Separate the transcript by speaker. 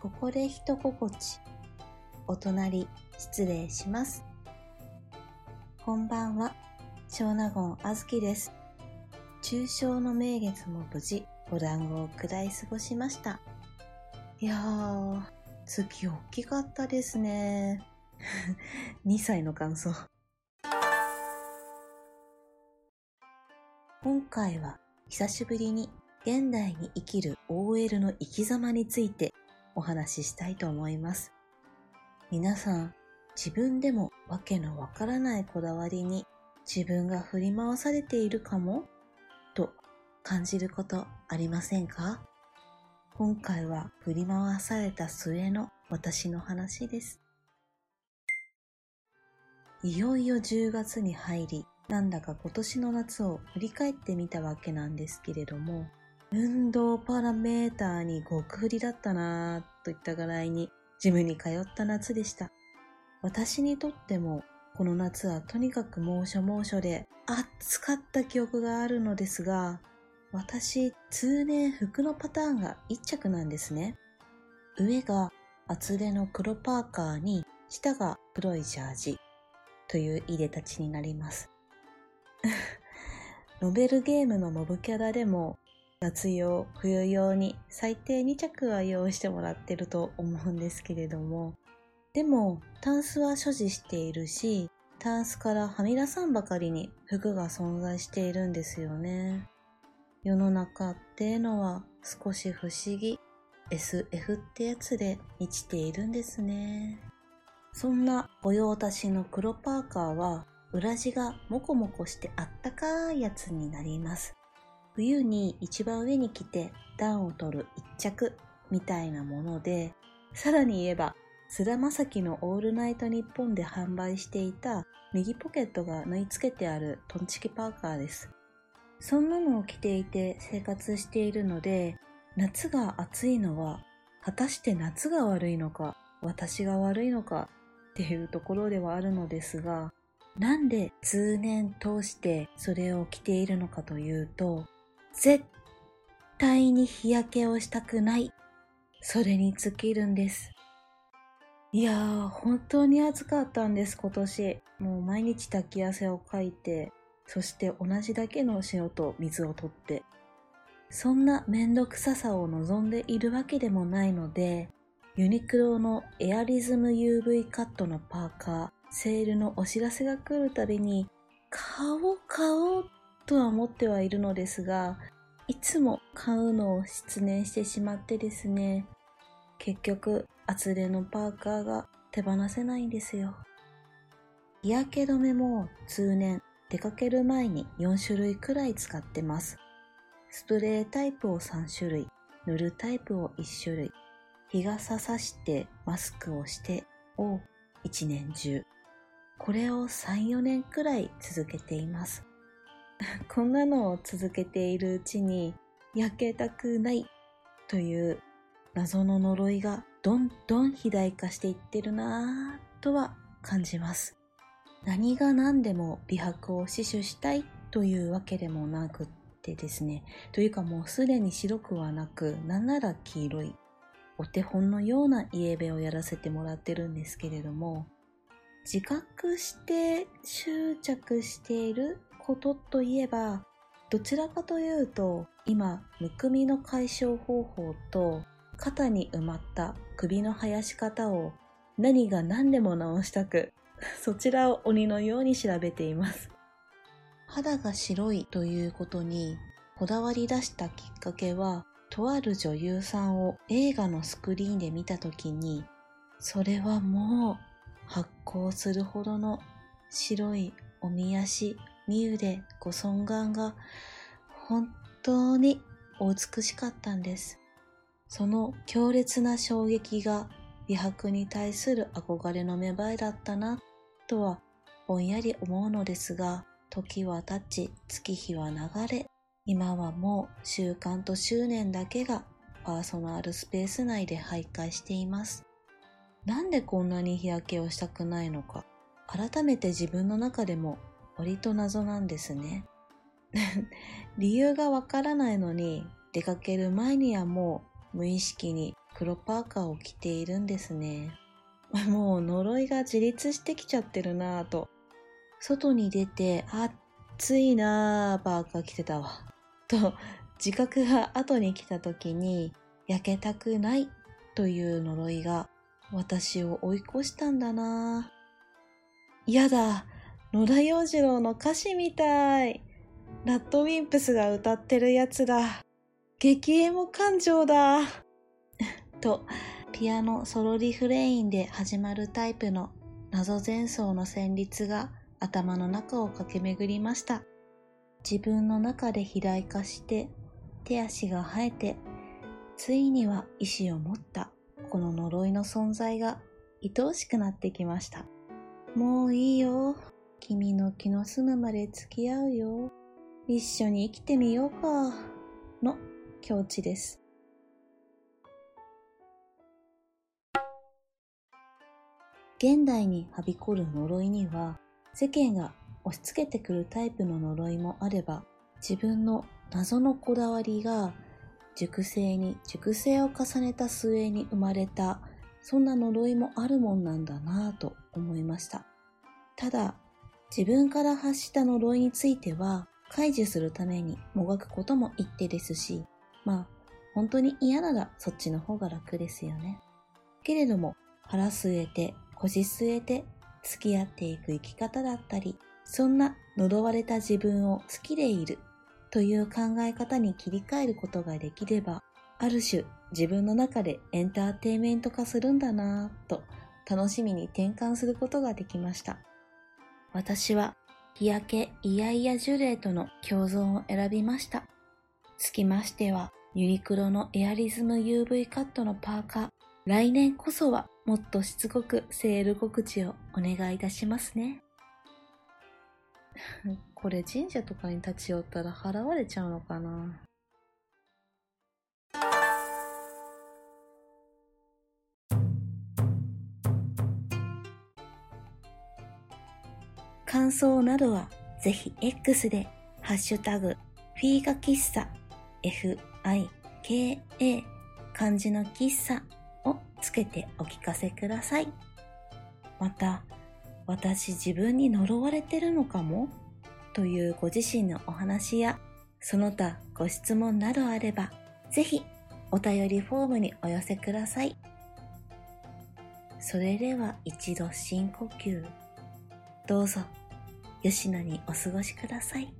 Speaker 1: ここで一心地。お隣、失礼します。こんばんは、小納言あずきです。中秋の名月も無事、お団子を下い過ごしました。いやー、月大きかったですね。2歳の感想。今回は久しぶりに現代に生きる OL の生き様についてお話ししたいと思います。皆さん、自分でもわけのわからないこだわりに自分が振り回されているかもと感じることありませんか？今回は振り回された末の私の話です。いよいよ10月に入り、なんだか今年の夏を振り返ってみたわけなんですけれども、運動パラメーターに極振りだったなぁといったぐらいにジムに通った夏でした。私にとってもこの夏はとにかく猛暑猛暑で暑かった記憶があるのですが、私通年服のパターンが一着なんですね。上が厚手の黒パーカーに下が黒いジャージという入れたちになります。ノベルゲームのモブキャラでも夏用、冬用に最低2着は用意してもらってると思うんですけれども、でもタンスは所持しているし、タンスからはみ出さんばかりに服が存在しているんですよね。世の中っていうのは少し不思議、SF ってやつで満ちているんですね。そんな御用達の黒パーカーは裏地がモコモコしてあったかいやつになります。冬に一番上に着て暖を取る一着みたいなもので、さらに言えば、菅田将暉のオールナイトニッポンで販売していた右ポケットが縫い付けてあるトンチキパーカーです。そんなのを着ていて生活しているので、夏が暑いのは果たして夏が悪いのか、私が悪いのかっていうところではあるのですが、なんで通年通してそれを着ているのかというと、絶対に日焼けをしたくない。それに尽きるんです。いやー、本当に暑かったんです、今年。もう毎日炊き汗をかいて、そして同じだけの塩と水を取って。そんなめんどくささを望んでいるわけでもないので、ユニクロのエアリズム UV カットのパーカー、セールのお知らせが来るたびに、買おう買おうとは思ってはいるのですが、いつも買うのを失念してしまってですね、結局厚手のパーカーが手放せないんですよ。日焼け止めも通年出かける前に4種類くらい使ってます。スプレータイプを3種類、塗るタイプを1種類、日傘さしてマスクをしてを1年中。これを3、4年くらい続けています。こんなのを続けているうちに焼けたくないという謎の呪いがどんどん肥大化していってるなぁとは感じます。何が何でも美白を死守したいというわけでもなくってですね、というかもうすでに白くはなく、なんなら黄色い、お手本のようなイエベをやらせてもらってるんですけれども、自覚して執着していることといえば、どちらかというと、今、むくみの解消方法と、肩に埋まった首の生やし方を何が何でも直したく、そちらを鬼のように調べています。肌が白いということにこだわり出したきっかけは、とある女優さんを映画のスクリーンで見たときに、それはもう発光するほどの白いおみ足、みゆでご尊顔が本当にお美しかったんです。その強烈な衝撃が美白に対する憧れの芽生えだったなとはぼんやり思うのですが、時は経ち、月日は流れ、今はもう習慣と執念だけがパーソナルスペース内で徘徊しています。なんでこんなに日焼けをしたくないのか、改めて自分の中でも割と謎なんですね。理由がわからないのに、出かける前にはもう無意識に黒パーカーを着ているんですね。もう呪いが自立してきちゃってるなぁと。外に出て、暑いなぁ、パーカー着てたわ。と、自覚が後に来た時に、焼けたくないという呪いが私を追い越したんだなぁ。やだ、野田洋次郎の歌詞みたい。ラッドウィンプスが歌ってるやつだ。激エモ感情だ。と、ピアノソロリフレインで始まるタイプの謎前奏の旋律が頭の中を駆け巡りました。自分の中で肥大化して手足が生えてついには意志を持ったこの呪いの存在が愛おしくなってきました。もういいよ。君の気の済むまで付き合うよ。一緒に生きてみようか。の境地です。現代にはびこる呪いには、世間が押し付けてくるタイプの呪いもあれば、自分の謎のこだわりが熟成に熟成を重ねた末に生まれた、そんな呪いもあるもんなんだなぁと思いました。ただ、自分から発した呪いについては、解除するためにもがくことも一手ですし、まあ、本当に嫌ならそっちの方が楽ですよね。けれども、腹据えて、腰据えて、付き合っていく生き方だったり、そんな呪われた自分を好きでいるという考え方に切り替えることができれば、ある種自分の中でエンターテイメント化するんだなぁと楽しみに転換することができました。私は日焼けイヤイヤジュレーとの共存を選びました。つきましては、ユニクロのエアリズム UV カットのパーカー、来年こそはもっとしつこくセール告知をお願いいたしますね。これ神社とかに立ち寄ったら払われちゃうのかな感想などはぜひ X でハッシュタグフィーガ喫茶 F-I-K-A 漢字の喫茶をつけてお聞かせください。また、私自分に呪われてるのかもというご自身のお話やその他ご質問などあればぜひお便りフォームにお寄せください。それでは一度深呼吸。どうぞ吉野にお過ごしください。